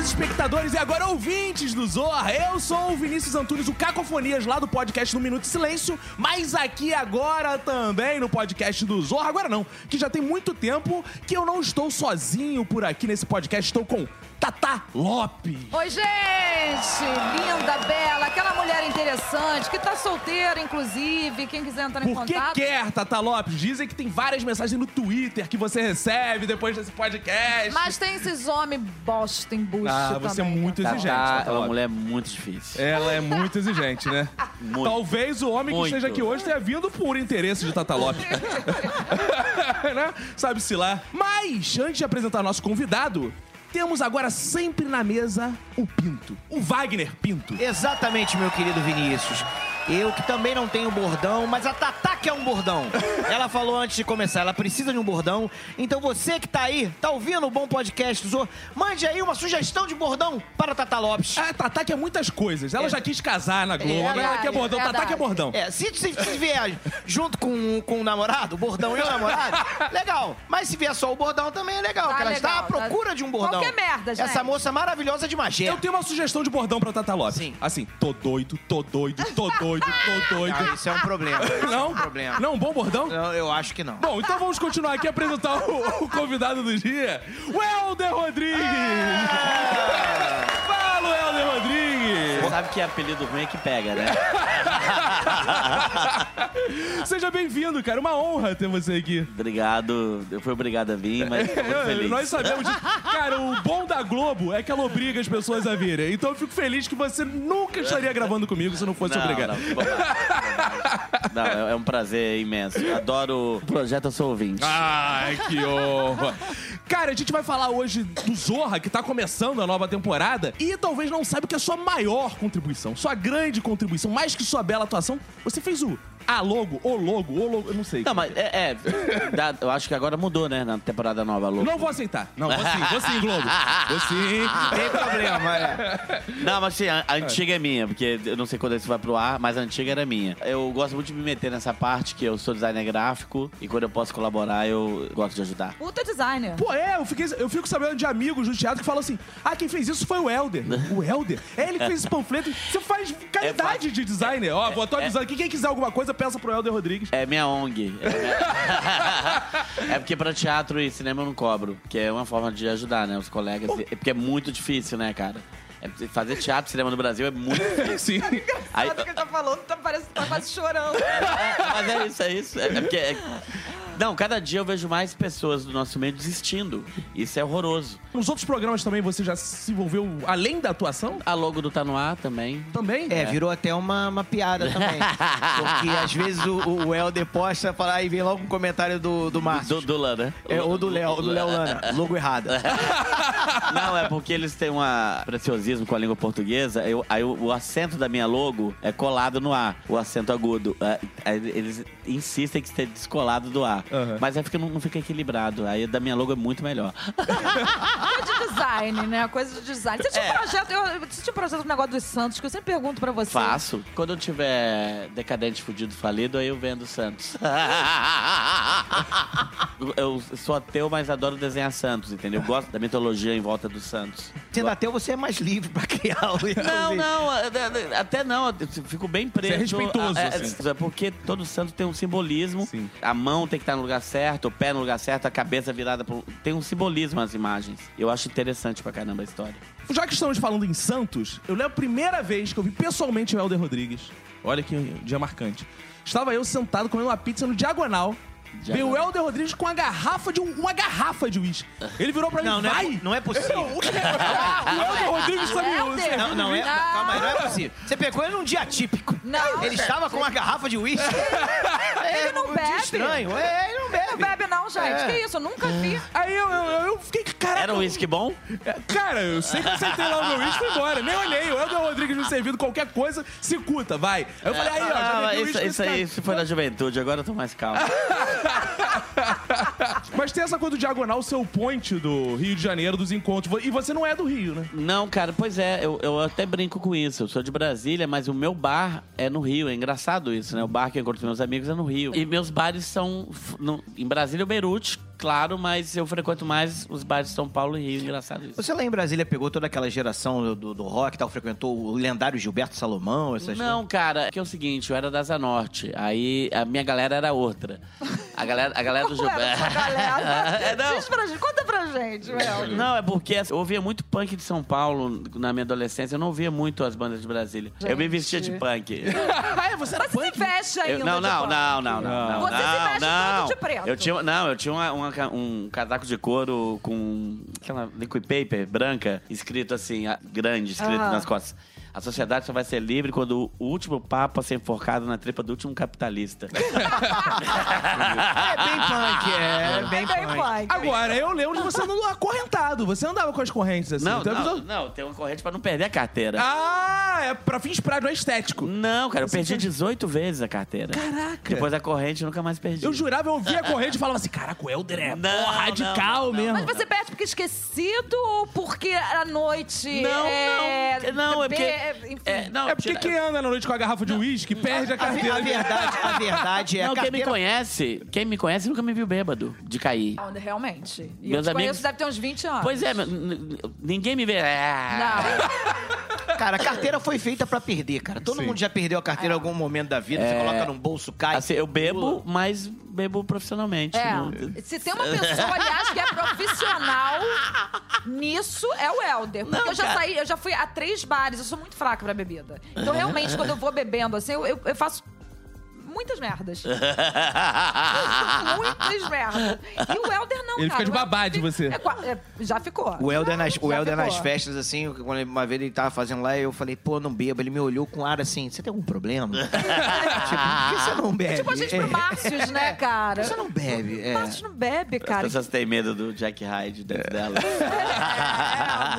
telespectadores e agora ouvintes do Zorra. Eu sou o Vinícius Antunes, o Cacofonias, lá do podcast No Minuto de Silêncio, mas aqui agora também no podcast do Zorra. Agora não, que já tem muito tempo que eu não estou sozinho por aqui nesse podcast, estou com Tata Lopes. Oi, gente! Linda, bela, aquela mulher interessante, que tá solteira, inclusive. Quem quiser entrar em Por que contato. quer, Tata Lopes? Dizem que tem várias mensagens no Twitter que você recebe depois desse podcast. Mas tem esses homens bosta em bucho Ah, você é também. muito exigente, Tatá Tata é uma Lopes. mulher muito difícil. Ela é muito exigente, né? Muito. Talvez o homem que Muito. esteja aqui hoje tenha vindo por interesse de Tata Lopes. né? Sabe-se lá. Mas, antes de apresentar nosso convidado, temos agora sempre na mesa o Pinto. O Wagner Pinto. Exatamente, meu querido Vinícius. Eu que também não tenho bordão, mas a Tatá que é um bordão. Ela falou antes de começar, ela precisa de um bordão. Então você que tá aí, tá ouvindo o bom podcast do Zô, mande aí uma sugestão de bordão para a Tatá Lopes. A Tatá quer muitas coisas. Ela já quis casar na Globo, É agora ela verdade, quer bordão. é Tatá quer verdade. bordão. É, se, se, se vier junto com, com o namorado, o bordão e o namorado, legal. Mas se vier só o bordão também é legal, Tá porque ela está à legal, tá- procura de um bordão. Qualquer merda, gente. Essa moça maravilhosa de Magé. Eu tenho uma sugestão de bordão pra Tata Lopes. Sim. Assim, tô doido, tô doido, tô doido, tô doido. Ah, isso é um problema. Isso é Não? um problema. Não, bom bordão? Não, eu acho que não. Bom, então vamos continuar aqui a apresentar o, o convidado do dia, o Helder Rodrigues! Você sabe que apelido ruim é que pega, né? Seja bem-vindo, cara. Uma honra ter você aqui. Obrigado. Eu fui obrigado a vir, mas tô muito feliz. Nós sabemos disso. Cara, o bom da Globo é que ela obriga as pessoas a virem. Então eu fico feliz que você nunca estaria gravando comigo se não fosse não, obrigado. Não. Não, é é um prazer imenso. Adoro o projeto, eu sou ouvinte. Ai, que honra. Cara, a gente vai falar hoje do Zorra, que tá começando a nova temporada, e talvez não saiba que é a sua maior contribuição, sua grande contribuição, mais que sua bela atuação, você fez o A logo, o logo, o logo, eu não sei. Não, mas é. é, dá- eu acho que agora mudou, né? Na temporada nova, Lu. Não vou aceitar. Não, vou sim, vou sim, Globo. Vou sim. Tem problema, é. Não, mas assim, a, a antiga é minha, porque eu não sei quando isso vai pro ar, mas a antiga era minha. Eu gosto muito de me meter nessa parte, que eu sou designer gráfico, e quando eu posso colaborar, eu gosto de ajudar. Puta designer. Pô, é, eu, fiquei, eu fico sabendo de amigos do teatro que falam assim: ah, quem fez isso foi o Helder. O Helder? É ele que fez esse panfleto. Você faz caridade de designer. Ó, vou atualizando aqui. Quem quiser alguma coisa, peça pro Helder Rodrigues. É minha ONG. É, minha- É porque pra teatro e cinema eu não cobro, que é uma forma de ajudar, né? Os colegas. É porque é muito difícil, né, cara? É- fazer teatro e cinema no Brasil é muito difícil. Sim. Aí- Sabe o que ele tá falando? Tá, parece que tá quase chorando. É, mas é isso, é isso. É, é porque. Não, cada dia eu vejo mais pessoas do nosso meio desistindo. Isso é horroroso. Nos outros programas também você já se envolveu além da atuação? A logo do Tá No Ar também. Também? É, virou até uma, uma piada também. Porque às vezes o, o Helder posta fala, e vem logo um comentário do, do Márcio. Do, do Lã, né? É, ou do Léo, do Léo Lana. Logo errado. Não, é porque eles têm um preciosismo com a língua portuguesa. Eu, aí o, o acento da minha logo é colado no A, o acento agudo. É, eles insistem que esteja descolado do A. Aham. Mas aí fica, não, não fica equilibrado. Aí da minha logo é muito melhor. Coisa de design, né? Coisa de design. Você tinha É. um projeto, eu, você tinha um projeto do negócio dos Santos, que eu sempre pergunto pra você. Faço. Quando eu tiver decadente, fudido, falido, aí eu vendo Santos. eu sou ateu, mas adoro desenhar Santos, entendeu? Eu gosto da mitologia em volta dos Santos. Sendo ateu, você é mais livre pra criar o Não, não, até não, eu fico bem preso. Você é respeitoso, É, assim. é porque todo santo tem um simbolismo. Sim. A mão tem que estar no lugar certo, o pé no lugar certo, a cabeça virada pro... Tem um simbolismo as imagens. Eu acho interessante pra caramba a história. Já que estamos falando em Santos, eu lembro a primeira vez que eu vi pessoalmente o Helder Rodrigues. Olha que dia marcante. Estava eu sentado comendo uma pizza no Diagonal. Veio o Diagonal. Helder Rodrigues com uma garrafa de um- uma garrafa de uísque. Ele virou pra mim, Não, não vai! é, não é possível. o Helder Rodrigues tá me... Helder? Não, não é. Calma aí, não é possível. Você pegou ele num dia típico. Não. Ele estava com uma garrafa de uísque. Ele não um dia bebe. estranho. É, ele não Não bebe. bebe não, gente. É. Que isso? Eu nunca vi. Aí eu, eu, eu fiquei, caraca... Era um uísque bom? Cara, eu sempre aceitei lá o meu uísque e fui embora. Nem olhei. O Helder Rodrigues me servindo qualquer coisa, se cuta, vai. Aí eu falei, aí, ó, já Ah, bebi isso, isso aí isso foi na juventude, agora eu tô mais calmo. Mas tem essa coisa do Diagonal ser o point do Rio de Janeiro, dos encontros. E você não é do Rio, né? Não, cara, pois é, eu, eu até brinco com isso. Eu sou de Brasília, mas o meu bar é no Rio. É engraçado isso, né? O bar que eu encontro com meus amigos é no Rio. E meus bares são no- em Brasília, o Beirute, claro, mas eu frequento mais os bares de São Paulo e Rio. Engraçado isso. Você lá em Brasília pegou toda aquela geração do, do, rock e tal, frequentou o lendário Gilberto Salomão, essas Não, cara, que é o seguinte, eu era da Zanorte, aí a minha galera era outra. A galera, a galera do Gilberto. galera? É, não. Diz pra gente, conta pra gente, Mel. Não, é porque eu ouvia muito punk de São Paulo na minha adolescência. Eu não ouvia muito as bandas de Brasília. Eu me vestia de punk. é, você era Mas você punk? se veste ainda Eu- não, não, não, não, não, não. Você se não, veste não. todo de preto. Eu tinha, não, eu tinha uma- uma um casaco de couro com aquela liquid paper branca, escrito assim, grande, escrito Aham. nas costas. A sociedade só vai ser livre quando o último papa ser enforcado na tripa do último capitalista. É bem punk, é, é bem É bem punk. punk. Agora, eu lembro de você andando acorrentado. Você andava com as correntes assim. não, Então, não, eu- não, tem uma corrente pra não perder a carteira. Ah, é pra fins práticos, não é estético. Não, cara, eu perdi 18 vezes a carteira. Caraca. Depois da corrente, eu nunca mais perdi. Eu jurava, eu ouvia a corrente e falava assim, caraca, o Helder é Não, pô, radical não, não, mesmo. Mas você perde porque esquecido ou porque à noite Não, é... não, não, é porque... be- Enfim. é, não, É porque tira- quem anda na noite com a garrafa de uísque perde a A, carteira. a verdade, a verdade é Não, a quem me carteira... conhece, quem me conhece nunca me viu bêbado de cair. Não, Realmente. E Meus eu te amigos- conheço, deve ter uns 20 anos. Pois é, ninguém me vê. Ah. Não. Cara, a carteira foi feita pra perder, cara. Todo Sim. mundo já perdeu a carteira em algum momento da vida. Você coloca num bolso, cai. Assim, eu bebo, mas bebo profissionalmente. É. Não- Se tem uma pessoa, aliás, que é profissional nisso, é o Helder. Porque Não, eu já cara. saí, eu já fui a três bares, eu sou muito fraca pra bebida. Então, realmente, quando eu vou bebendo, assim, eu, eu- eu faço muitas merdas. muitas merdas. E o Helder não, Ele cara. fica de babá de você. é é, já ficou. O Helder, nas, o Helder ficou. nas festas, assim, quando uma vez ele tava fazendo lá, eu falei, pô, não beba. Ele me olhou com ar assim, você tem algum problema? tipo, por que você não bebe? Tipo a gente pro É. Márcios, né, cara? Você não bebe, é. Márcios não bebe, As cara. pessoas têm medo do Jack Hyde dentro dela.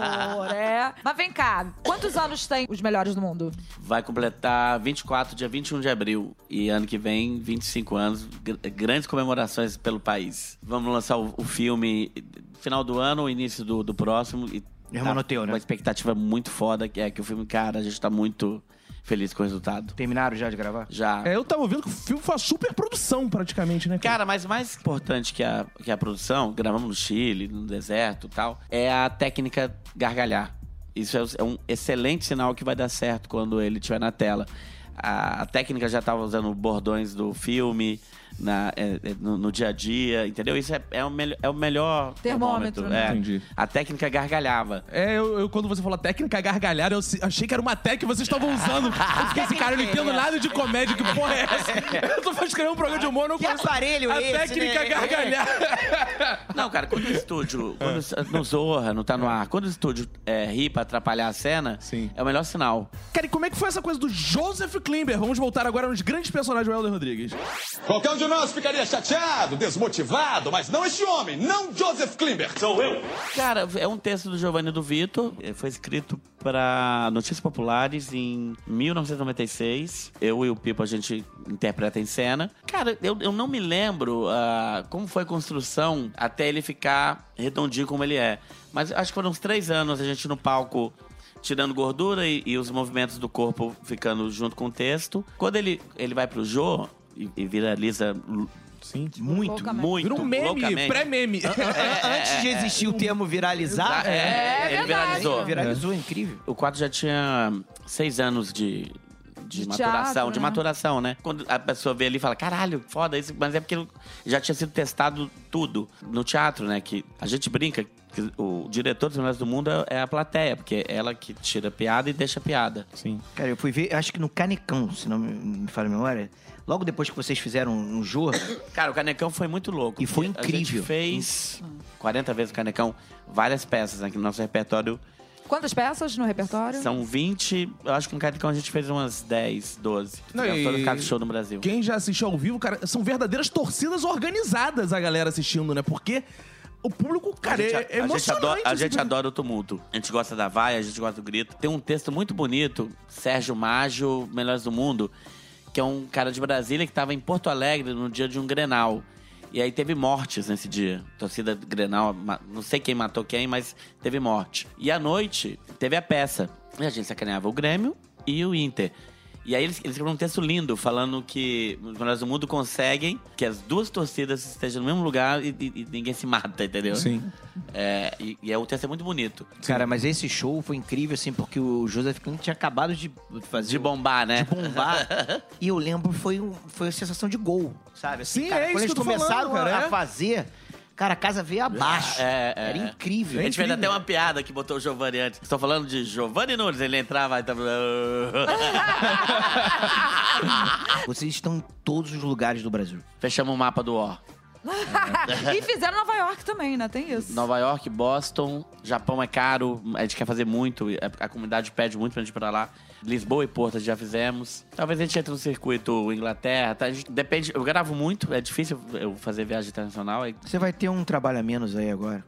É, amor, é. Mas vem cá, quantos anos tem os melhores do mundo? Vai completar 24, dia 21 de abril. E ano que vem, 25 anos. gr- Grandes comemorações pelo país. Vamos lançar o, o filme final do ano, início do, do próximo. E Irmão no teu, né? Uma expectativa muito foda, que é que o filme, cara, a gente tá muito feliz com o resultado. Terminaram já de gravar? Já. É, eu tava ouvindo que o filme foi uma super produção, praticamente, né? Cara, mas mais importante que a, que a produção, gravamos no Chile, no deserto e tal, é a técnica gargalhar. Isso é, é um excelente sinal que vai dar certo quando ele estiver na tela. A, técnica já estava usando bordões do filme na, é, é, no, no dia a dia, entendeu? Isso é, é, o, melhor é o melhor Termômetro, né? É. Entendi. A técnica gargalhava. É, eu, eu- quando você falou técnica gargalhada, eu achei que era uma técnica que vocês estavam usando. Eu fiquei assim, cara, eu não entendo nada de comédia, que porra é essa? Eu tô escrevendo um programa de humor, não Que conheço aparelho a é esse, técnica né? gargalhar. Não, cara, quando o estúdio, quando, no Zorra, não tá no ar, quando o estúdio é, ri pra atrapalhar a cena, Sim. é o melhor sinal. Cara, e como é que foi essa coisa do Joseph Klimber? Vamos voltar agora nos grandes personagens do Helder Rodrigues. Qualquer um de nós ficaria chateado, desmotivado, mas não este homem, não Joseph Klimber. Sou eu. Cara, é um texto do Giovanni do Vitor. eh, Foi escrito para Notícias Populares em 1996. Eu e o Pipo, a gente interpreta em cena. Cara, eu, eu não me lembro ah, como foi a construção até ele ficar redondinho como ele é. Mas acho que foram uns três anos a gente no palco tirando gordura e, e os movimentos do corpo ficando junto com o texto. Quando ele, ele vai pro Jô e, e viraliza Sim. Muito. Loucamente. muito, Virou um meme, pré-meme. Antes de existir o termo viralizar, É, É ele verdade. viralizou. viralizou, incrível. O quadro já tinha seis anos de, de, De maturação, teatro, de né? maturação, né? Quando a pessoa vê ali e fala, caralho, foda isso, mas é porque já tinha sido testado tudo no teatro, né? Que a gente brinca que o diretor dos Melhores do Mundo é a plateia, porque é ela que tira piada e deixa piada. Sim. Cara, eu fui ver, acho que no Canecão, se não me, me falha a memória. Logo depois que vocês fizeram um jogo, Cara, o Canecão foi muito louco. E foi porque A incrível. gente fez 40 vezes o Canecão, várias peças aqui no nosso repertório. Quantas peças no repertório? São 20, eu acho que no Canecão a gente fez umas 10, 12. Não, e- todo o cada show no Brasil. Quem já assistiu ao vivo, cara, são verdadeiras torcidas organizadas a galera assistindo, né? Porque o público, cara, a gente, é, a gente adora, a gente pra- adora o tumulto. A gente gosta da vaia, a gente gosta do grito. Tem um texto muito bonito, Sérgio Mágio, Melhores do Mundo, que é um cara de Brasília que estava em Porto Alegre no dia de um Grenal. E aí teve mortes nesse dia. Torcida Grenal, não sei quem matou quem, mas teve morte. E à noite teve a peça. E a gente sacaneava o Grêmio e o Inter. E aí eles, eles escreveram um texto lindo, falando que os melhores do mundo conseguem que as duas torcidas estejam no mesmo lugar e, e- e ninguém se mata, entendeu? Sim. É, e, e é, o texto é muito bonito. Cara, mas esse show foi incrível, assim, porque o Joseph Kling tinha acabado de fazer. De bombar, né? de bombar. e eu lembro, foi, foi uma sensação de gol, sabe? Assim, Sim, cara, é isso quando eles começaram falando, cara, a, é. a fazer, cara, a casa veio abaixo. É, é, Era incrível. A gente fez incrível. até uma piada que botou o Giovanni antes. Estou falando de Giovanni Nunes. Ele entrava e tava. Vocês estão em todos os lugares do Brasil. Fechamos o mapa do Ó. e fizeram Nova York também, né? Tem isso. Nova York, Boston, Japão é caro, a gente quer fazer muito, a, a comunidade pede muito pra gente ir pra lá. Lisboa e Porto já fizemos. Talvez a gente entre no circuito Inglaterra, tá? Gente, depende, eu gravo muito, é difícil eu fazer viagem internacional. Você vai ter um trabalho a menos aí agora.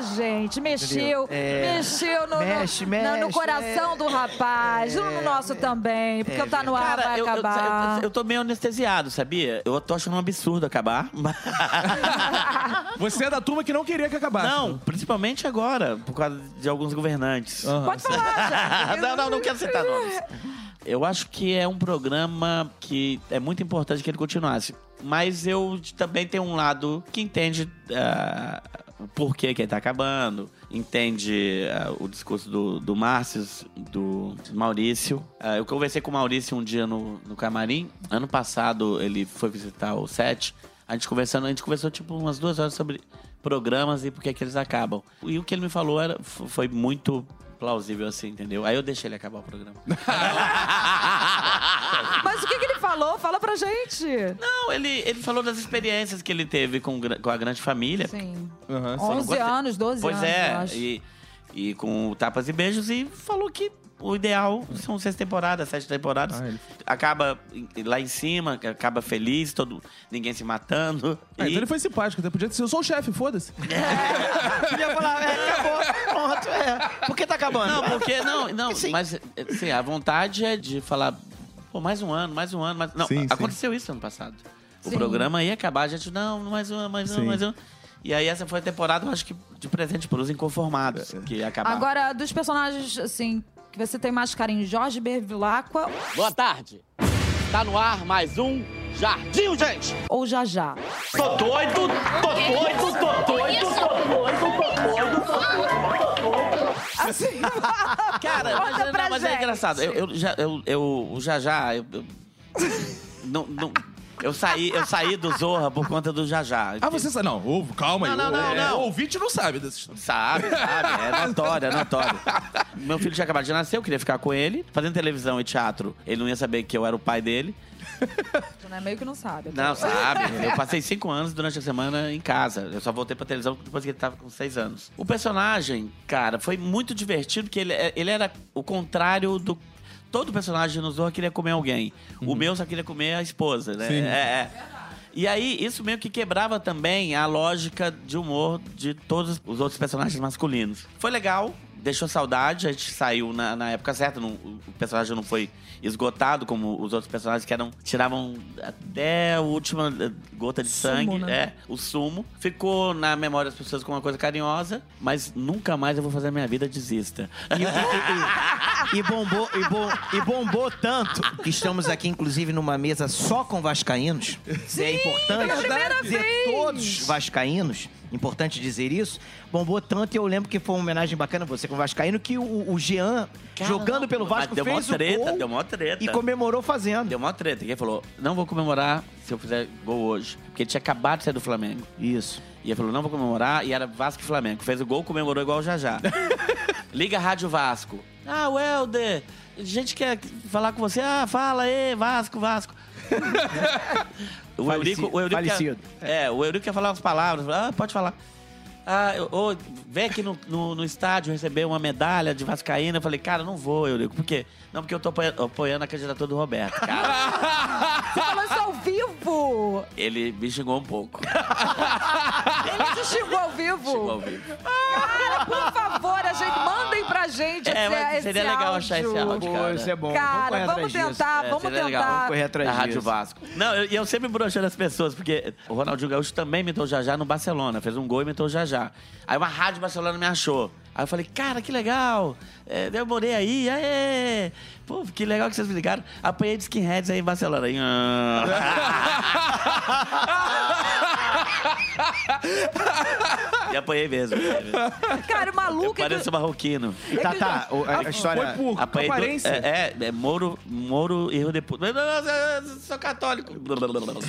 Ah, gente, mexeu? É. mexeu no, no- Mexe, no- mexe, no coração é. do rapaz, no É, nosso também, porque é Tá No Ar Cara, vai eu, eu, acabar. eu, eu tô meio anestesiado, sabia? Eu tô achando um absurdo acabar. Você é da turma que não queria que acabasse. Não, principalmente agora, por causa de alguns governantes. Aham. Pode falar, não, não, não quero citar nomes. Eu acho que é um programa que é muito importante que ele continuasse. Mas eu também tenho um lado que entende ah, o porquê que ele tá acabando, entende ah, o discurso do, do Márcio, do Maurício. Ah, eu conversei com o Maurício um dia no, no camarim. Ano passado ele foi visitar o set. A gente conversando, a gente conversou tipo umas duas horas sobre programas e por que que eles acabam. E o que ele me falou era, foi muito plausível assim, entendeu? Aí eu deixei ele acabar o programa. Mas o que, que ele falou? Fala pra gente. Não, ele, ele falou das experiências que ele teve com, com a grande família. Sim. Aham. 11 gostei. anos, 12 Pois anos, eu é, acho. e, e com Tapas e Beijos e falou que o ideal são seis temporadas, sete temporadas. Ah, ele- Acaba lá em cima, acaba feliz, todo, ninguém se matando. Ah, e- então ele foi simpático, até podia ser. Eu sou o chefe, foda-se. Podia falar, é, acabou, pronto, é. Por que tá acabando? Não, porque não, não, Sim. mas assim, a vontade é de falar, pô, mais um ano, mais um ano, mais... Não, Sim, sim. aconteceu isso ano passado. O Sim. programa ia acabar, a gente, não, mais um, ano, mais um, Sim. mais um. E aí essa foi a temporada, eu acho que de presente pros inconformados, que ia acabar. Agora, dos personagens, assim, que você tem mais carinho, Jorge Bervilacqua Boa tarde. Tá no ar mais um Jardim, gente. ou Jajá? Tô doido, tô doido, tô doido, tô doido. Assim, Cara, mas, não, mas é gente. engraçado. Eu, eu já, eu, eu já, já, eu, eu- não, não, eu saí, eu saí do Zorra por conta do Jajá. Ah, você sabe. Não, ouve, calma aí. Não, não, não, É, não. O ouvinte não sabe dessa história. Sabe, sabe, é notório, é notório. Meu filho tinha acabado de nascer, eu queria ficar com ele. Fazendo televisão e teatro, ele não ia saber que eu era o pai dele. né? Meio que não sabe. Não, sabe. Eu passei cinco anos durante a semana em casa. Eu só voltei pra televisão depois que ele tava com seis anos. O personagem, cara, foi muito divertido, porque ele, ele era o contrário do. Todo personagem no Zorra queria comer alguém. O meu só queria comer a esposa, né? Sim. É, é. E aí, isso meio que quebrava também a lógica de humor de todos os outros personagens masculinos. Foi legal, deixou saudade, a gente saiu na, na época certa, não- o personagem não foi esgotado como os outros personagens que eram tiravam até a última eh, gota de Sumo, sangue, né? é, o sumo. Ficou na memória das pessoas como uma coisa carinhosa, mas nunca mais eu vou fazer a minha vida desista. E, e- e bombou, e, bom- e bombou tanto que estamos aqui, inclusive, numa mesa só com vascaínos. é importante pela primeira dizer vez. todos vascaínos. Importante dizer isso. Bombou tanto e eu lembro que foi uma homenagem bacana você com o vascaíno que o, o Jean, jogando pelo Mas Vasco, deu fez o treta, gol deu mó treta. e comemorou fazendo. Deu uma treta. Quem falou, não vou comemorar se eu fizer gol hoje. Porque ele tinha acabado de sair do Flamengo. Isso. E ele falou, não vou comemorar. E era Vasco e Flamengo. Fez o gol, comemorou igual o Jajá. Liga a Rádio Vasco. Ah, o Helder, a gente quer falar com você. Ah, fala aí, Vasco, Vasco. o Falecido, Eurico, o Eurico falecido. Quer, é, o Eurico quer falar umas palavras. Ah, pode falar. Ah, eu, ô, vem aqui no, no, no estádio receber uma medalha de Vascaína. Eu falei, cara, não vou, Eurico. Por quê? Não, porque eu tô apoia- apoiando a candidatura do Roberto. Cara, Você falou isso ao vivo! ele me xingou um pouco. Ele xingou ao vivo! Xingou ao vivo. Cara, por favor, a gente, mandem pra gente É, esse, esse seria legal achar esse áudio, Pô, cara. isso é bom. Cara, vamos disso. tentar, É, vamos seria legal. tentar. Vamos correr atrás Da disso. Rádio Vasco. Não, eu- e eu, sempre broxando as pessoas, porque o Ronaldinho Gaúcho também imitou o Jajá no Barcelona. Fez um gol e imitou o Jajá. Aí uma rádio Barcelona me achou. Aí eu falei, cara, que legal. É, eu morei aí, aê. Pô, que legal que vocês me ligaram. Apanhei de skinheads aí em Barcelona. Aí, ah. e apanhei mesmo. Cara, o maluco... Eu é que- pareço marroquino. Tá, tá. o- a, a história. Foi por Apanhei do- aparência. é, é, é Moro, Moro, erro de puta. Não, não, não, eu sou católico.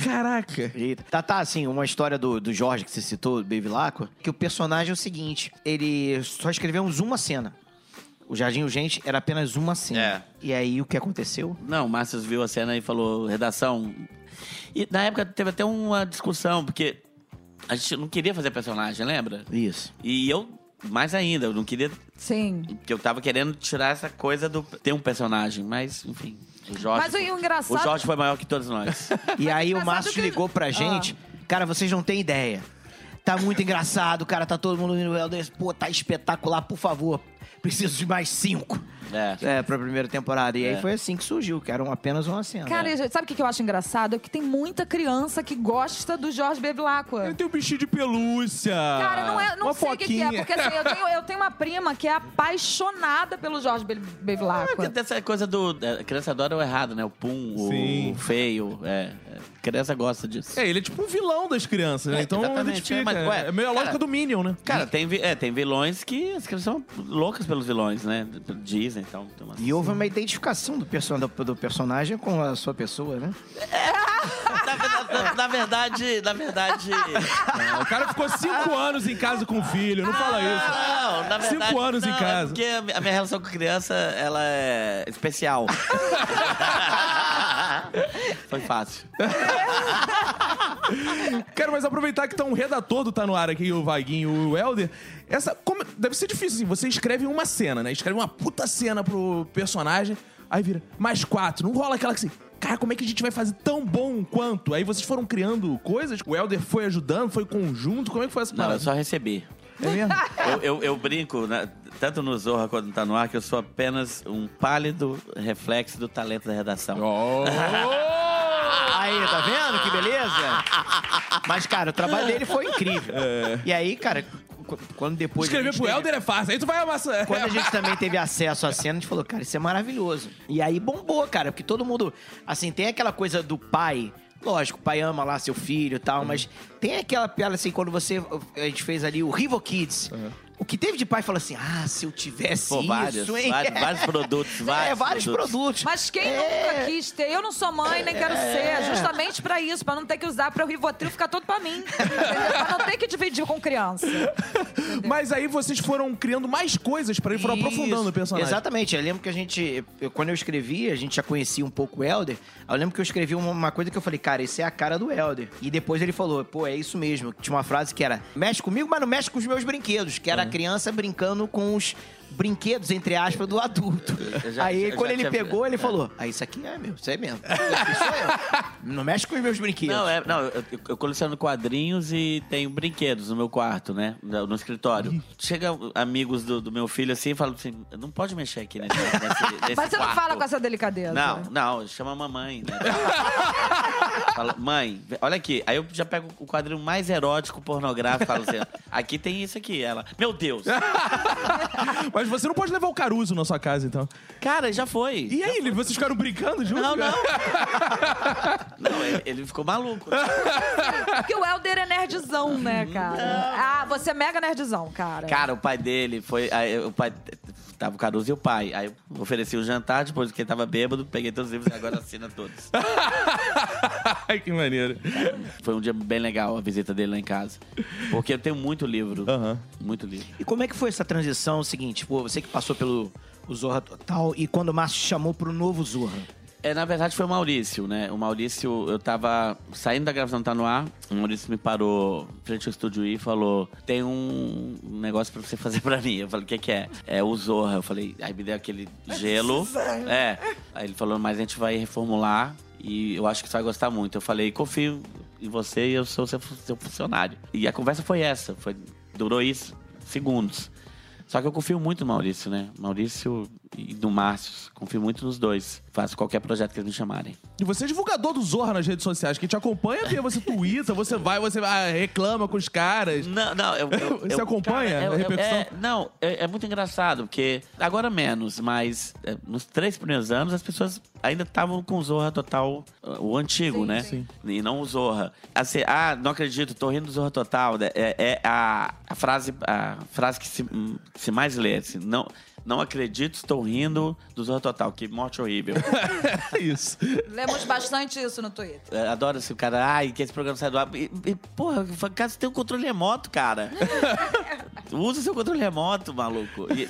Caraca. Eita. Tá, tá, assim, uma história do, do Jorge que você citou, do Baby Laco, que o personagem é o seguinte: ele só escrevemos uma cena. O Jardim Urgente era apenas uma cena. É. E aí o que aconteceu? Não, o Márcio viu a cena e falou, redação. E na época teve até uma discussão, porque a gente não queria fazer personagem, lembra? Isso. E eu, mais ainda, eu não queria. Sim. Porque eu tava querendo tirar essa coisa do ter um personagem, mas, enfim. O Jorge. Mas o engraçado- O Jorge foi maior que todos nós. E aí o Márcio que- ligou pra gente. Cara, vocês não têm ideia. Tá muito engraçado, cara. Tá todo mundo no Helder. Pô, tá espetacular, por favor. Preciso de mais cinco. É. É, pra primeira temporada. E aí É. foi assim que surgiu, que era um- apenas uma cena. Cara, sabe o que eu acho engraçado? É que tem muita criança que gosta do Jorge Bevilacqua. Ele tem um bichinho de pelúcia. Cara, não, é, não uma sei o que, que é, porque assim, eu tenho, eu tenho uma prima que é apaixonada pelo Jorge Be- Bevilacqua. tem essa coisa do. A criança adora o errado, né? O pum, o, feio. É. A criança gosta disso. É, ele é tipo um vilão das crianças, né? É, Então exatamente, identifica. é, mas, ué, é meio a lógica cara, do Minion, né? Cara, tem, é, tem vilões que as crianças são loucas pelos vilões, né? Dizem, então. E houve uma identificação do, perso do, do personagem com a sua pessoa, né? Na, na- na verdade, na verdade. O cara ficou cinco anos em casa com o filho, não fala isso. Não, na verdade. Cinco anos em não, casa. É porque a minha relação com criança, ela é especial. Foi fácil. Quero mais aproveitar que tá um redator do Tá No Ar aqui, o Vaguinho e o Helder. Essa, como- deve ser difícil, assim, você escreve uma cena, né? Escreve uma puta cena pro personagem, aí vira mais quatro. Não rola aquela que assim, cara, como é que a gente vai fazer tão bom quanto? Aí vocês foram criando coisas, o Helder foi ajudando, foi conjunto, como é que foi essa Não, eu parada? só recebi. É mesmo? Eu, eu- eu brinco, né, tanto no Zorra quanto no Tá No Ar, que eu sou apenas um pálido reflexo do talento da redação. Oh! Aí, tá vendo que beleza? Mas, cara, o trabalho dele foi incrível. E aí, cara, qu- quando depois. Escrever pro teve- Helder é fácil, aí tu vai amassar. Quando a gente também teve acesso à cena, a gente falou, cara, isso é maravilhoso. E aí bombou, cara, porque todo mundo, assim, tem aquela coisa do pai. Lógico, o pai ama lá seu filho e tal, mas tem aquela piada assim, quando você. A gente fez ali o Rivo Kids. O que teve de pai falou assim: ah, se eu tivesse Pô, isso, vários, hein? vários, vários produtos, vários é, vários produtos. produtos. Mas quem É. nunca quis ter? Eu não sou mãe, nem quero ser. Justamente pra isso, pra não ter que usar pra o Rivotril ficar todo pra mim. Entendeu? Pra não ter que dividir com criança. Mas aí vocês foram criando mais coisas pra ir, foram Isso. aprofundando o personagem. Exatamente. Eu lembro que a gente, eu- quando eu escrevi, a gente já conhecia um pouco o Helder. Eu lembro que eu escrevi uma, uma coisa que eu falei, cara, esse é a cara do Helder. E depois ele falou, pô, é isso mesmo. Tinha uma frase que era: mexe comigo, mas não mexe com os meus brinquedos. Que era criança brincando com os brinquedos, entre aspas, do adulto. Já- Aí eu quando já ele tinha- pegou, ele é. falou: Ah, isso aqui é meu, isso é mesmo. Isso sou eu. Não mexe com os meus brinquedos. Não, é, não eu, eu coleciono quadrinhos e tenho brinquedos no meu quarto, né? No, escritório. Chega amigos do, do meu filho assim e falam assim: não pode mexer aqui nesse, nesse, nesse Mas você não quarto." fala com essa delicadeza. Não, não, chama a mamãe, né? Fala, mãe, olha aqui. Aí eu já pego o quadrinho mais erótico, pornográfico, falo assim: aqui tem isso aqui. Ela, meu Deus. Mas você não pode levar o Caruso na sua casa, então. Cara, já foi. E aí, vocês ficaram brincando juntos? Não, não. Não, ele, ele ficou maluco. Porque o Helder é nerdzão, né, cara? Ah, você é mega nerdzão, cara. Cara, o pai dele foi. aí o pai. Tava o Caruso e o pai. Aí eu ofereci o jantar, depois que ele tava bêbado, peguei todos os livros e agora assina todos. Ai, que maneiro. Foi um dia bem legal a visita dele lá em casa. Porque eu tenho muito livro. Aham. Muito livro. E como é que foi essa transição? O seguinte, pô, você que passou pelo Zorra Total e quando o Márcio chamou pro novo Zorra. É, na verdade foi o Maurício, né? O Maurício, eu tava saindo da gravação Tá No Ar, o Maurício me parou frente ao estúdio e falou, tem um negócio pra você fazer pra mim. Eu falei, o que que é? É o Zorra. Eu falei, aí me deu aquele gelo. É. Aí ele falou, mas a gente vai reformular e eu acho que você vai gostar muito. Eu falei, confio em você e eu sou seu, seu funcionário. E a conversa foi essa, foi, durou isso, segundos. Só que eu confio muito no Maurício, né? Maurício e do Márcio. Confio muito nos dois. Faço qualquer projeto que eles me chamarem. E você é divulgador do Zorra nas redes sociais. Quem te acompanha vê, você twitta, você vai, você ah, reclama com os caras. Não, não, eu, eu- Você eu- acompanha cara, a eu- eu- repercussão? é, não, é, é muito engraçado, porque agora menos, mas é, nos três primeiros anos as pessoas ainda estavam com o Zorra Total, o antigo, Sim, né? sim. E não o Zorra. Assim, ah, não acredito, tô rindo do Zorra Total. né? É, é a, a frase, a frase que se, hum, se mais lê. Assim, não, não acredito, estou rindo do Zorra Total. Que morte horrível. É isso. Lemos bastante isso no Twitter. É, Adoro esse cara, ai, que esse programa sai do ar. E, e, porra, você tem um controle remoto, cara. Usa seu controle remoto, maluco. E,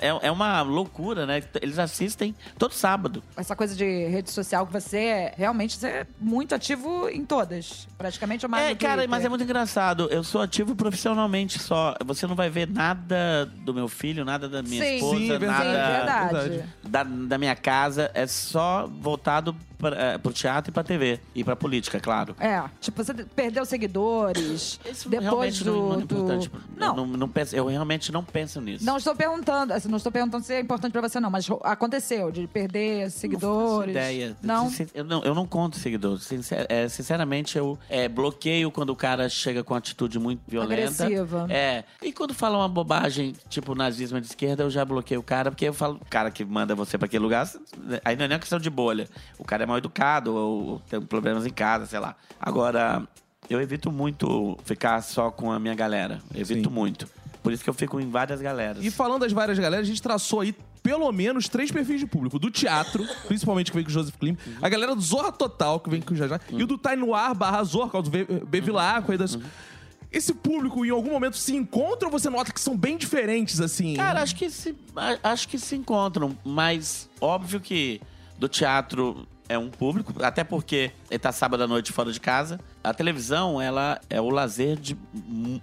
é, é uma loucura, né? Eles assistem todo sábado. Essa coisa de rede social que você é, realmente você é muito ativo em todas. Praticamente é mais É, cara, Twitter. mas é muito engraçado. Eu sou ativo profissionalmente só. Você não vai ver nada do meu filho, nada da minha Sim. esposa, Sim, é verdade. Sim, nada verdade. verdade. da, da minha casa. É só voltado pra, é, pro teatro e pra TV. E pra política, claro. É, tipo, você perdeu seguidores. Isso depois realmente do. não, é do- importante. Não, Eu, não, não penso- eu realmente não penso nisso. Não estou perguntando, assim, não estou perguntando se é importante pra você, não, mas aconteceu de perder seguidores. Não ideia. Não. Eu não, eu não conto seguidores. Sincer- é, sinceramente, eu é, bloqueio quando o cara chega com atitude muito violenta. Agressiva. É. E quando fala uma bobagem, tipo nazismo de esquerda, eu já bloqueio o cara, porque eu falo, o cara que manda você pra aquele lugar, aí não é nem uma questão de bolha. O cara é mal educado, ou tem problemas em casa, sei lá. Agora, eu evito muito ficar só com a minha galera. Evito Sim. muito. Por isso que eu fico em várias galeras. E falando das várias galera, a gente traçou aí pelo menos três perfis de público. Do teatro, principalmente que vem com o Joseph Klim. A galera do Zorra Total, que vem com o Jajá. E o do Tá no Ar barra Zorra, que é o do Be- Bevilacqua. e das... Esse público, em algum momento, se encontra ou você nota que são bem diferentes, assim? Cara, acho que se, acho que se encontram, mas óbvio que do teatro é um público, até porque ele tá sábado à noite fora de casa. A televisão, ela é o lazer de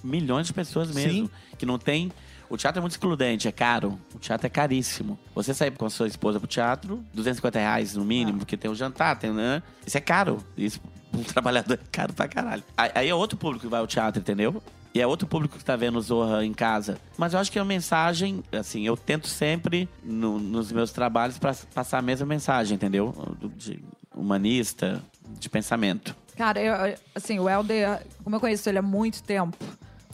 milhões de pessoas mesmo, Sim. que não tem o teatro é muito excludente, é caro. O teatro é caríssimo. Você sair com a sua esposa pro teatro, 250 reais no mínimo, porque tem o jantar, tem, né? Isso é caro. Isso, um trabalhador, é caro pra caralho. Aí é outro público que vai ao teatro, entendeu? E é outro público que tá vendo Zorra em casa. Mas eu acho que é uma mensagem, assim, eu tento sempre, no- nos meus trabalhos, pra passar a mesma mensagem, entendeu? De humanista, de pensamento. Cara, eu- assim, o Helder, como eu conheço ele há muito tempo.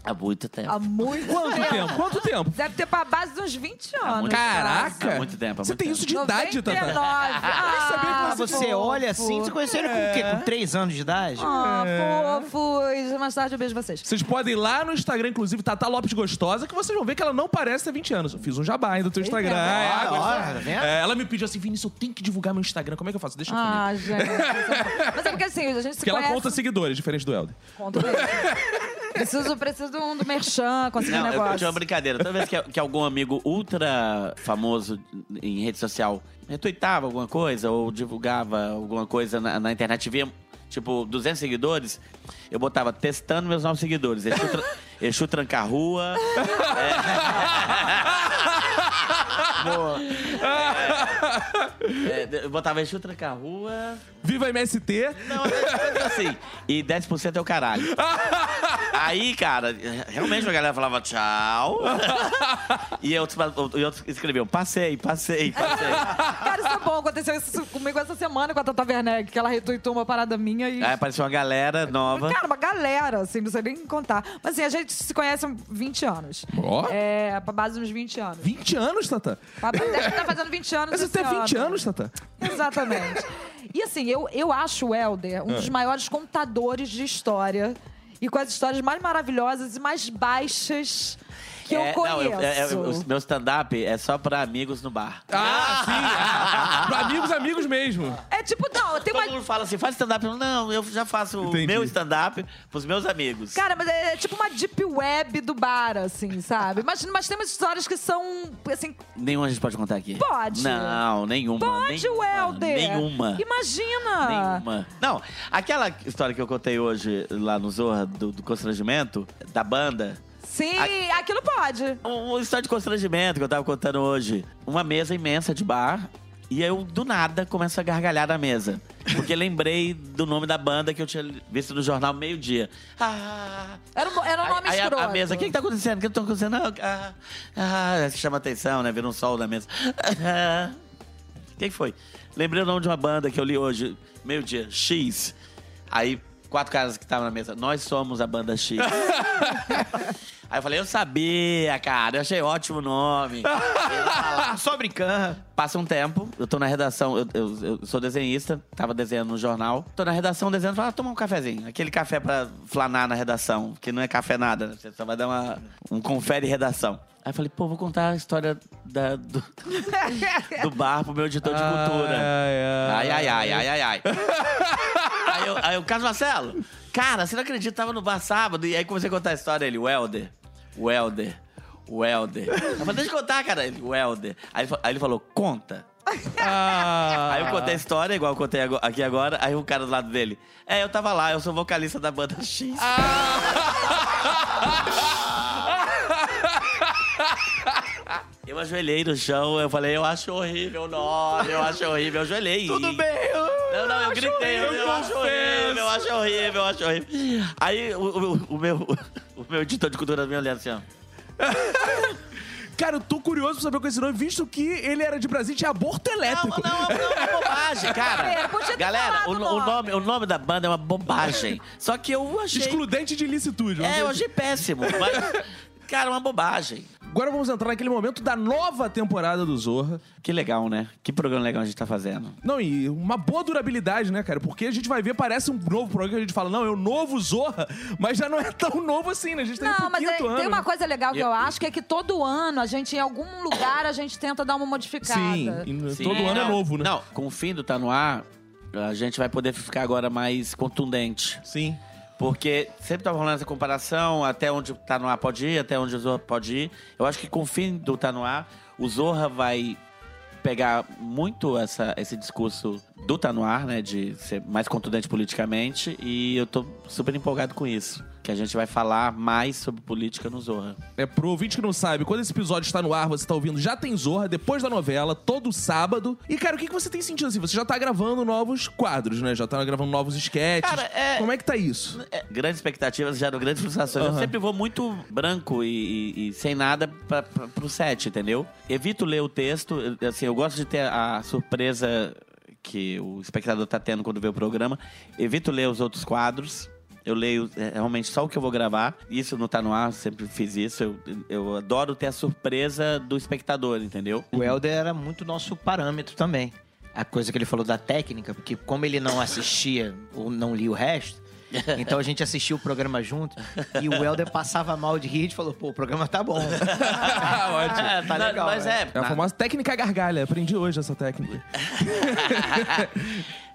Há muito tempo. Há muito Quanto tempo? Quanto tempo? Deve ter pra base de uns 20 anos. muito Caraca! Há muito tempo, há Você muito tem tempo. isso de idade, 99. Tata? Ah, sabia que Ah, você fofo. olha assim, você conheceu ele com o quê? Com três anos de idade? Ah, É. fofos. Mais tarde eu beijo vocês. Vocês podem ir lá no Instagram, inclusive, Tata Lopes Gostosa, que vocês vão ver que ela não parece ter 20 anos. Eu fiz um jabá ainda do teu Instagram. É, Ah, agora- olha, tá vendo? É, ela me pediu assim, Vinícius, eu tenho que divulgar meu Instagram. Como é que eu faço? Deixa comigo. Ah, gente. Mas é porque assim, a gente se Porque ela conhece... conta seguidores, diferente do Helder. Conta mesmo. Preciso, preciso de um do merchan, conseguir um Não, eu negócio. tinha uma brincadeira. Toda vez que, que algum amigo ultra famoso em rede social retweetava alguma coisa ou divulgava alguma coisa na, na internet, via, tipo, 200 seguidores, eu botava testando meus novos seguidores. Exu, tra Exu Tranca-Rua. É, eu botava Exu Tranca-Rua. Viva MST. Não, é assim. E 10% é o caralho. Aí, cara, realmente a galera falava tchau. E outros, e outros escreviam, passei, passei, passei. Cara, isso é bom. Aconteceu isso comigo essa semana com a Tata Werneck, que ela retweetou uma parada minha e... Aí apareceu uma galera nova. Cara, uma galera, assim, não sei nem contar. Mas assim, a gente se conhece há 20 anos. Ó. É, pra base uns 20 anos. 20 anos, Tata? Pra- Deve estar fazendo 20 anos Você esse tem 20 ano. anos, Tata? Exatamente. E assim, eu, eu acho o Helder um dos maiores contadores de história. E com as histórias mais maravilhosas e mais baixas que eu É, conheço. não, eu- é- é- o meu stand-up é só pra amigos no bar. Ah, sim. Ah, pra amigos, amigos mesmo. É tipo, não, tem Todo uma. mundo fala assim, faz stand-up. Eu, Não, eu já faço Entendi. o meu stand-up pros meus amigos. Cara, mas é tipo uma deep web do bar, assim, sabe? Mas, mas tem umas histórias que são, assim, Nenhuma a gente pode contar aqui. Pode. Não, nenhuma. pode, nenhuma, Helder. Nenhuma. Imagina. Nenhuma. Não, aquela história que eu contei hoje lá no Zorra, do, do constrangimento, da banda. Sim, aquilo pode. Um, uma história de constrangimento que eu tava contando hoje. Uma mesa imensa de bar. E eu, do nada, começo a gargalhar na mesa. Porque lembrei do nome da banda que eu tinha visto no jornal meio-dia. Ah, Era um, era um nome aí, aí a- escroto. a, mesa, o que, que tá acontecendo? O que tá acontecendo? Ah, ah, ah, chama atenção, né? Vira um sol na mesa. Ah, quem foi? Lembrei o nome de uma banda que eu li hoje, meio-dia, X. Aí, quatro caras que estavam na mesa, nós somos a banda X. Aí eu falei, eu sabia, cara, eu achei ótimo o nome. Só brincando. Passa um tempo, eu tô na redação, eu, eu- eu sou desenhista, tava desenhando no jornal. Tô na redação desenhando, fala, ah, toma um cafezinho. Aquele café pra flanar na redação, que não é café nada, né? Você só vai dar uma, um confere redação. Aí eu falei, pô, vou contar a história da- do, do bar pro meu editor de cultura. Ai, ai, ai, ai, ai, ai. aí, eu, aí o Carlos Marcelo, cara, você não acredita, tava no bar sábado. E aí comecei a contar a história, ele, o Helder, o Helder, o Helder. Eu falei, deixa eu contar, cara. Ele, o Helder. Aí, aí ele falou, conta. Ah. Aí eu contei a história, igual eu contei aqui agora. Aí o cara do lado dele, é, eu tava lá, eu sou vocalista da banda X. Eu ajoelhei no chão, eu falei, eu acho horrível o nome, eu acho horrível, eu ajoelhei. Tudo bem. eu- Não, não, eu gritei, eu, eu acho horrível, eu acho horrível, eu acho horrível. Aí o, o- o meu, o meu editor de cultura me olhando assim, ó. Cara, eu tô curioso pra saber com esse nome, visto que ele era de Brasília e aborto Não, elétrico. não, não, é bobagem, cara. É, podia ter Galera, o, o o nome. nome, o nome da banda é uma bobagem. Só que eu achei. Excludente de licitude. vamos É, eu dizer achei péssimo. Mas, cara, uma bobagem. Agora vamos entrar naquele momento da nova temporada do Zorra. Que legal, né? Que programa legal a gente tá fazendo. Não, e uma boa durabilidade, né, cara? Porque a gente vai ver, parece um novo programa que a gente fala, não, é o novo Zorra, mas já não é tão novo assim, né? A gente tá indo Não, pro mas é- ano. tem uma coisa legal que eu acho, que é que todo ano, a gente, em algum lugar, a gente tenta dar uma modificada. Sim, e Sim, todo ano é não. novo, né? Não, com o fim do Tá No Ar, a gente vai poder ficar agora mais contundente. Sim. Porque sempre tava rolando essa comparação, até onde Tá No Ar pode ir, até onde o Zorra pode ir. Eu acho que com o fim do Tá No Ar, o Zorra vai pegar muito essa, esse discurso do Tá No Ar, né? De ser mais contundente politicamente. E eu tô super empolgado com isso. Que a gente vai falar mais sobre política no Zorra. É pro ouvinte que não sabe, quando esse episódio está no ar, você tá ouvindo Já Tem Zorra, depois da novela, todo sábado. E, cara, o que, que você tem sentido assim? Você já tá gravando novos quadros, né? Já tá gravando novos sketches. Cara, é- Como é que tá isso? É, grandes expectativas geram grandes frustrações. Eu Aham. sempre vou muito branco e, e- e sem nada pra, pra, pro set, entendeu? Evito ler o texto. eu- Assim, eu gosto de ter a surpresa que o espectador tá tendo quando vê o programa. Evito ler os outros quadros. Eu leio é, realmente só o que eu vou gravar. Isso não tá no ar, sempre fiz isso. Eu, eu adoro ter a surpresa do espectador, entendeu? O Helder era muito nosso parâmetro também. A coisa que ele falou da técnica, porque como ele não assistia ou não lia o resto, então a gente assistia o programa junto e o Helder passava mal de rir e falou: pô, o programa tá bom. Ótimo. É, tá Não, legal. Mas é. é, É a famosa técnica gargalha. Aprendi hoje essa técnica.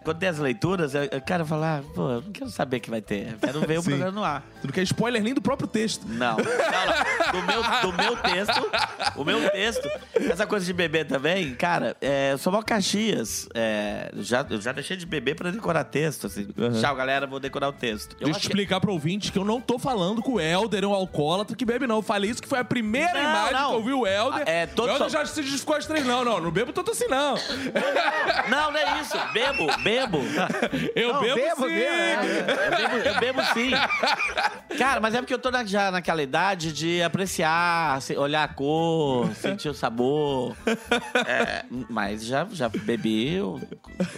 Quando tem as leituras, eu, eu quero falar, pô, eu não quero saber o que vai ter. Eu quero ver o Sim. programa no ar. Tu não quer spoiler nem do próprio texto. Não, não, não. Do meu, do meu texto, o meu texto, essa coisa de beber também, cara, é, eu sou mó Caxias. É, eu já, eu já deixei de beber pra decorar texto, assim. Uhum. Tchau, galera, vou decorar o texto. Eu Deixa eu que- explicar pro ouvinte que eu não tô falando que o Helder é um alcoólatra que bebe, não. Eu falei isso que foi a primeira Não, imagem não. que eu vi o Helder. Ah, é, todo o Helder só- já se desficou as três. Não, não, não bebo tanto assim, não. Não, não é isso. Bebo, bebo. Eu Não, bebo, bebo, sim. bebo, é. Eu bebo, eu bebo sim. Cara, mas é porque eu tô na- já naquela idade de apreciar, olhar a cor, sentir o sabor. É, mas já, já bebi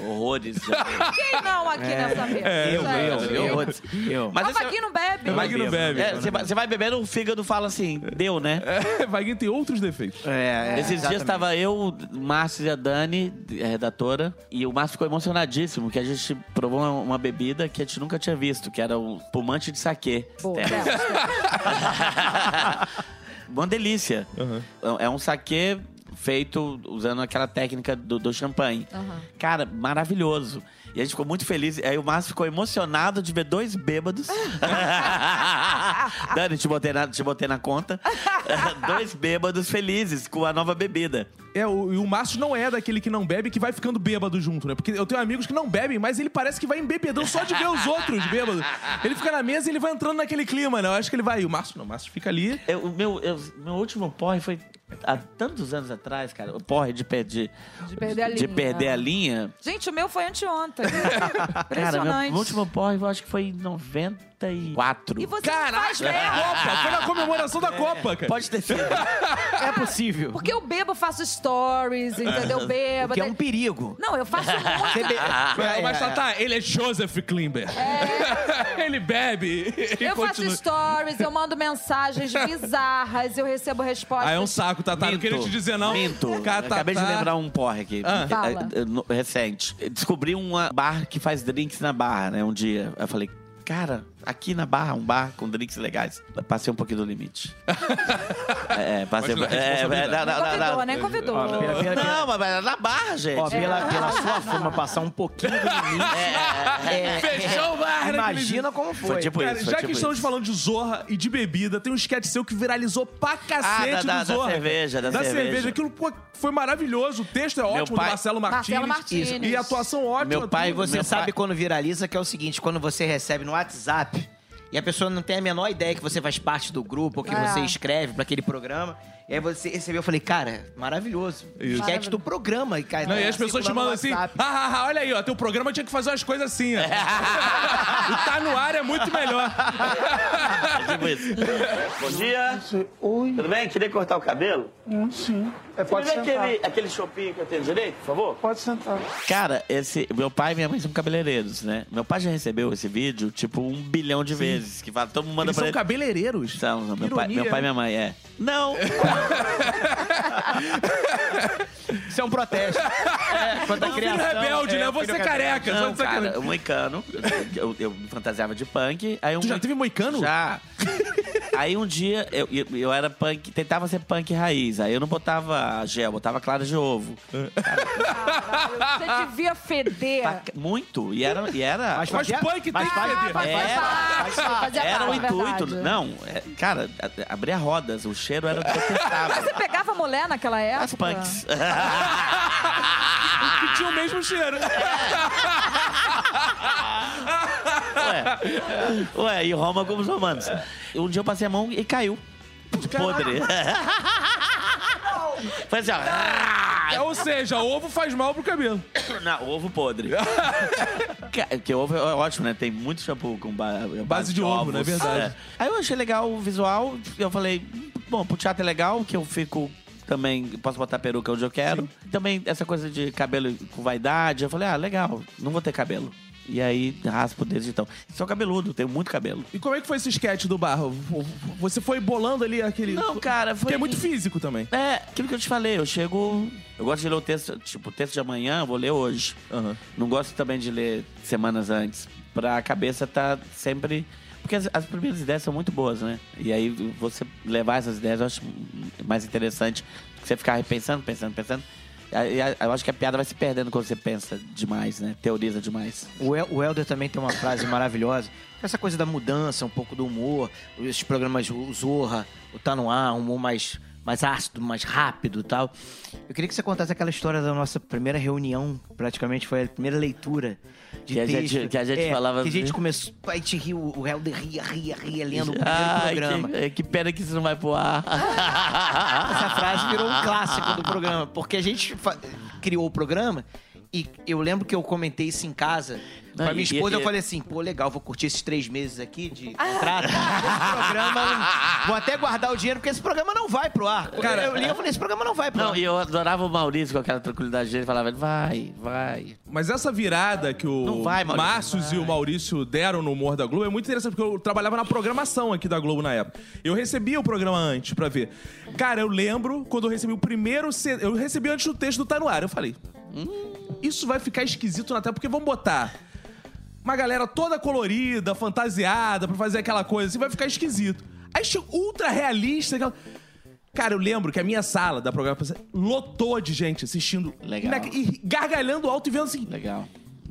horrores. Já bebi. Quem não aqui nessa mesa? Eu, Gente. eu, eu. Horrores. eu. Mas esse é- Vaguinho não bebe. Vaguinho não bebe. É, você vai, vai bebendo, o fígado fala assim, deu, né? É, Vaguinho tem outros defeitos. É, é, Esses dias tava eu, o Márcio e a Dani, a redatora, e o Márcio ficou emocionadíssimo, que a gente provou uma, uma bebida que a gente nunca tinha visto, que era o espumante de saquê. Boa, uma delícia. Uhum. É um saquê feito usando aquela técnica do, do champanhe. Aham. Cara, maravilhoso. E a gente ficou muito feliz. Aí o Márcio ficou emocionado de ver dois bêbados. Dani, te botei na, te botei na conta. dois bêbados felizes com a nova bebida. É, o, e o Márcio não é daquele que não bebe que vai ficando bêbado junto, né? Porque eu tenho amigos que não bebem, mas ele parece que vai embebedando só de ver os outros bêbados. Ele fica na mesa e ele vai entrando naquele clima, né? Eu acho que ele vai. E o Márcio não, o Márcio fica ali. Eu- o meu, eu- meu último porre foi há tantos anos atrás, cara, o porre de perder, De perder a de linha. perder a linha. Gente, o meu foi anteontem. Cara, Impressionante. meu último porre eu acho que foi em 94. E você Caraca, faz foi na merda. Copa, foi na comemoração da Copa, cara. Pode ter sido. É possível. Porque eu bebo, faço stories, entendeu? Bebo. Que é um perigo. Não, eu faço muito. be- Mas, mas É, é. Tatá, ele é Joseph Klimber. ele bebe Eu faço continua. stories, eu mando mensagens bizarras, eu recebo respostas. Ah, é um saco, Tatá. Não queria te dizer não. Minto. Cara, Acabei de Tatá- lembrar um porre aqui. Ah. É, é, recente. Descobri uma bar que faz drinks na barra, né? Um dia. Eu falei, cara, aqui na barra, um bar com drinks legais. Passei um pouquinho do limite. é, passei. Pode É, é, não, Nem convidou, não. nem convidou. Ó, pela- pela- pela- Não, mas é na barra, gente. Ó, pela, pela sua forma passar um pouquinho do limite. é- Fechou o bar, né, Imagina como foi. Foi tipo Cara, isso. já foi que tipo estamos isso. falando de Zorra e de bebida, tem um sketch seu que viralizou pra cacete Ah, da- da- do da Zorra. cerveja, da cerveja. cerveja. Aquilo pô, foi maravilhoso. O texto é ótimo pai- do Marcelo Martins. Marcelo Martins. E a atuação ótima. Meu pai- você sabe quando viraliza que é o seguinte, quando você recebe no WhatsApp e a pessoa não tem a menor ideia que você faz parte do grupo ou que É. você escreve pra aquele programa. E aí você recebeu, eu falei, cara, maravilhoso. Isso. Esquete do programa. E, cara, Não, e as pessoas te mandam assim, ah, ah, ah, olha aí, ó, teu programa tinha que fazer umas coisas assim, ó. o tá no ar é muito melhor. É tipo. Bom dia. Oi, Tudo bem? Queria cortar o cabelo? hum, sim. É, Você pode vê sentar. aquele, aquele shopping que eu tenho direito, por favor? Pode sentar. Cara, esse, meu pai e minha mãe são cabeleireiros, né? Meu pai já recebeu esse vídeo, tipo, um bilhão de vezes. Que fala, todo mundo manda Eles pra são ele. cabeleireiros. São. Meu, pai, meu pai e minha mãe, é. Não! Isso é um protesto. É, quando a É um filho criação- rebelde, é, né? o filho Você é careca, Não, cara, o moicano. Eu, eu me fantasiava de punk. Aí um Tu já teve moicano? Já. Aí um dia eu, eu, eu era punk, tentava ser punk raiz. Aí eu não botava gel, botava clara de ovo. Caralho, você devia feder. Pra- Muito. E era. E era Mas Mas fazia- punk tem mas que faz- feder. faz Era, era o é intuito. verdade. Não, é- cara, abria rodas, o cheiro era detestável. Você pegava mulher naquela época? As punks. Que tinha o mesmo cheiro. Ué, ué, e Roma como os romanos. Um dia eu passei a mão e caiu. Podre. Foi assim, ó. É, ou seja, ovo faz mal pro cabelo. Não, ovo podre. Que- Porque ovo é ótimo, né? Tem muito shampoo com ba base, de ovo, ovos. né? Verdade. É. Aí eu achei legal o visual. Eu falei, bom, pro teatro é legal, que eu fico também, posso botar peruca onde eu quero. Também essa coisa de cabelo com vaidade. Eu falei, ah, legal, não vou ter cabelo. E aí, raspo desde então. Sou cabeludo, tenho muito cabelo. E como é que foi esse sketch do Barro? Você foi bolando ali aquele... Não, cara, foi... Porque é muito físico também. É, aquilo que eu te falei, eu chego. Eu gosto de ler o texto, tipo, o texto de amanhã, vou ler hoje. Aham. Não gosto também de ler semanas antes. Pra cabeça tá sempre. Porque as, as primeiras ideias são muito boas, né? E aí você levar essas ideias eu acho mais interessante. Você ficar repensando, pensando, pensando. Aí, aí, Eu acho que a piada vai se perdendo quando você pensa demais, né? Teoriza demais. O, El, o Helder também tem uma frase maravilhosa. Essa coisa da mudança, um pouco do humor. Esses programas, o Zorra, o Tá No Ar, um humor mais, mais ácido, mais rápido e tal. Eu queria que você contasse aquela história da nossa primeira reunião. Praticamente foi a primeira leitura de Que a texto. gente- que a gente É, falava Que a gente assim. começou... A gente riu, o Helder ria, ria, ria, lendo o Ai, programa. que, que pena que isso não vai pro ar. Essa frase virou um clássico do programa, porque a gente criou o programa e eu lembro que eu comentei isso em casa. Não, a minha esposa, e- eu falei assim, pô, legal, vou curtir esses três meses aqui de contrato. esse programa, vou até guardar o dinheiro, porque esse programa não vai pro ar. Cara, eu li e falei, esse programa não vai pro Não, ar. e eu adorava o Maurício com aquela tranquilidade dele. Falava, vai, vai. Mas essa virada que o Não vai, Maurício, Márcios e o Maurício deram no humor da Globo é muito interessante, porque eu trabalhava na programação aqui da Globo na época. Eu recebia o programa antes pra ver. Cara, eu lembro quando eu recebi o primeiro eu recebi antes do texto do Tá No Ar. Eu falei, isso vai ficar esquisito na tela, porque vamos botar uma galera toda colorida, fantasiada, pra fazer aquela coisa assim, vai ficar esquisito. Aí ultra realista, aquela... Cara, eu lembro que a minha sala da programação lotou de gente assistindo. Legal. E gargalhando alto e vendo assim. Legal.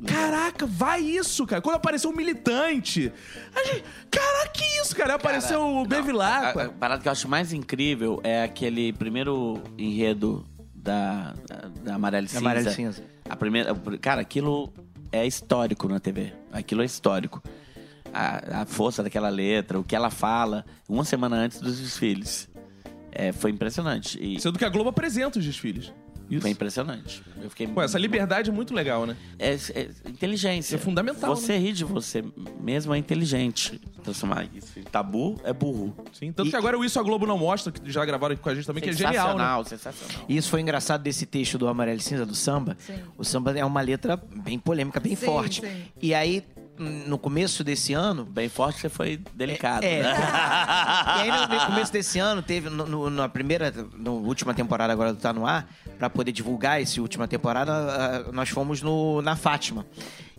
Caraca, vai isso, cara. Quando apareceu o militante. A gente, caraca, que isso, cara? Apareceu o A, a Bevilacqua. parada que eu acho mais incrível é aquele primeiro enredo da, da, da Amarela e Cinza. Amarelo e Cinza. A primeira, cara, aquilo é histórico na TV. Aquilo é histórico. A, a força daquela letra, o que ela fala, uma semana antes dos desfiles. É, foi impressionante. E Sendo que a Globo apresenta os desfiles. Isso. foi impressionante. Eu fiquei Pô, essa liberdade é muito legal, né? É, é inteligência. É fundamental, Você rir de você mesmo é inteligente. Transformar isso em tabu é burro. Sim, tanto que agora o Isso a Globo não mostra, que já gravaram aqui com a gente também, que é genial, né? Sensacional, sensacional. E isso foi engraçado desse texto do Amarelo e Cinza, do samba. Sim. O samba é uma letra bem polêmica, bem Sim, forte. sim. E aí, no começo desse ano, Bem forte, você foi delicado. É. né? e aí, no, no começo desse ano, teve no, no- na primeira, na última temporada agora do Tá No Ar, pra poder divulgar essa última temporada, ah, nós fomos no, na Fátima.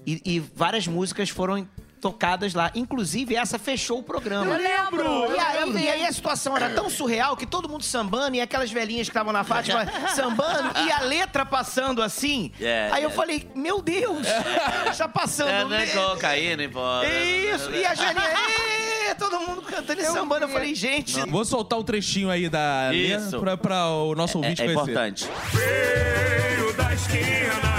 E, e várias músicas foram tocadas lá. Inclusive, essa fechou o programa. Eu lembro! E aí, e aí a situação era tão surreal que todo mundo sambando e aquelas velhinhas que estavam na Fátima sambando e a letra passando assim. É, aí eu é. falei, meu Deus, está passando. É, né? Cocaína, embora. Isso, e a velhinha, todo mundo cantando e sambando. Eu falei, gente, Vou soltar um trechinho aí da Isso. Lê pra, pra o nosso É, ouvinte é conhecer. importante. Veio da esquina,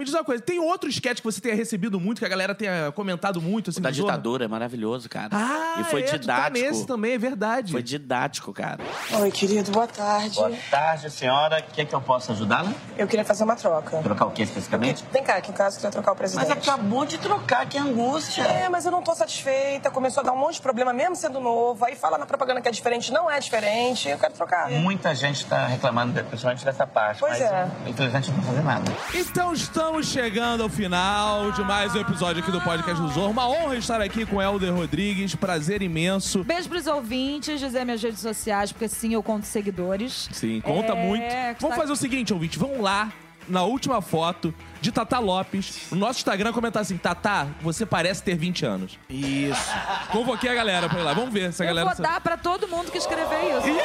me diz uma coisa. Tem outro sketch que você tenha recebido muito, que a galera tenha comentado muito, assim, Da no Zorra? ditadura é maravilhoso, cara. Ah, e foi é, tu tá didático. nesse também, é verdade. Foi didático, cara. Oi, querido, boa tarde. Boa tarde, senhora. Quer que eu possa ajudá-la? Eu queria fazer uma troca. Trocar o que especificamente? Vem cá, aqui em casa, eu queria trocar o presidente. Mas acabou de trocar, que angústia. É, mas eu não tô satisfeita. Começou a dar um monte de problema, mesmo sendo novo. Aí fala na propaganda que é diferente, não é diferente. Eu quero trocar. Muita gente tá reclamando, principalmente dessa parte. Pois mas é. infelizmente não vou fazer nada. Então estamos chegando ao final de mais um episódio aqui do Podcast do Zorro. Uma honra estar aqui com Helder Rodrigues. Prazer imenso. Beijo pros ouvintes, dizer minhas redes sociais, porque sim, eu conto seguidores. Sim, conta É, muito. Vamos tá- fazer o seguinte, ouvinte. Vamos lá na última foto de Tata Lopes. No nosso Instagram comentar assim, Tata, você parece ter 20 anos. isso. Convoquei a galera pra ir lá. Vamos ver se a Eu galera... vou dar pra todo mundo que escrever isso.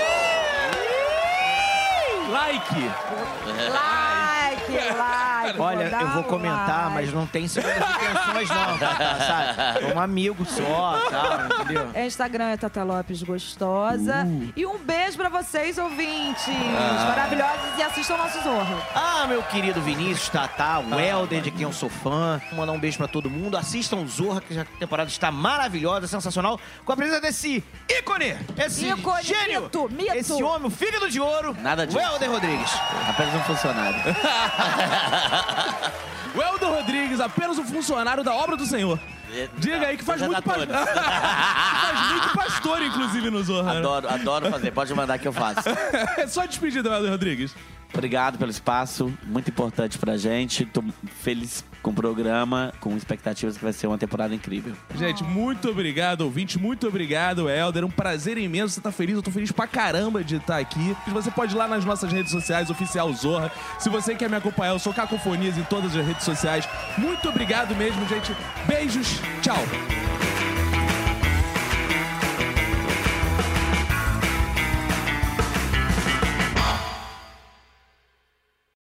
Like! Like, like. Olha, eu vou comentar, like. mas não tem segundas intenções, não, tá? sabe? É um amigo só, tá? Entendeu? É, Instagram é Tata Lopes Gostosa. Uh. E um beijo pra vocês, ouvintes Ah. maravilhosos. E assistam nosso Zorro. Ah, meu querido Vinícius, Tatá, o Helder, de quem eu sou fã. Vou mandar um beijo pra todo mundo. Assistam o Zorra, que a temporada está maravilhosa, sensacional. Com a presença desse ícone, esse Ícone, gênio, mito, mito. esse homem, o filho de ouro, Nada o disso. Helder Rodrigues. Apenas um funcionário. O Helder Rodrigues, apenas um funcionário da obra do Senhor. Diga aí que faz muito, pa... redatores. faz muito pastor, inclusive, no Zorra. né? Adoro, adoro fazer. Pode mandar que eu faço. É só despedida, Helder Rodrigues. Obrigado pelo espaço, muito importante pra gente. Tô feliz com o programa, com expectativas que vai ser uma temporada incrível. Gente, muito obrigado, ouvinte. Muito obrigado, Helder. Um prazer imenso. Você tá feliz? Eu tô feliz pra caramba de estar aqui. Você pode ir lá nas nossas redes sociais, oficial Zorra. Se você quer me acompanhar, eu sou Cacofonias em todas as redes sociais. Muito obrigado mesmo, gente. Beijos. Tchau.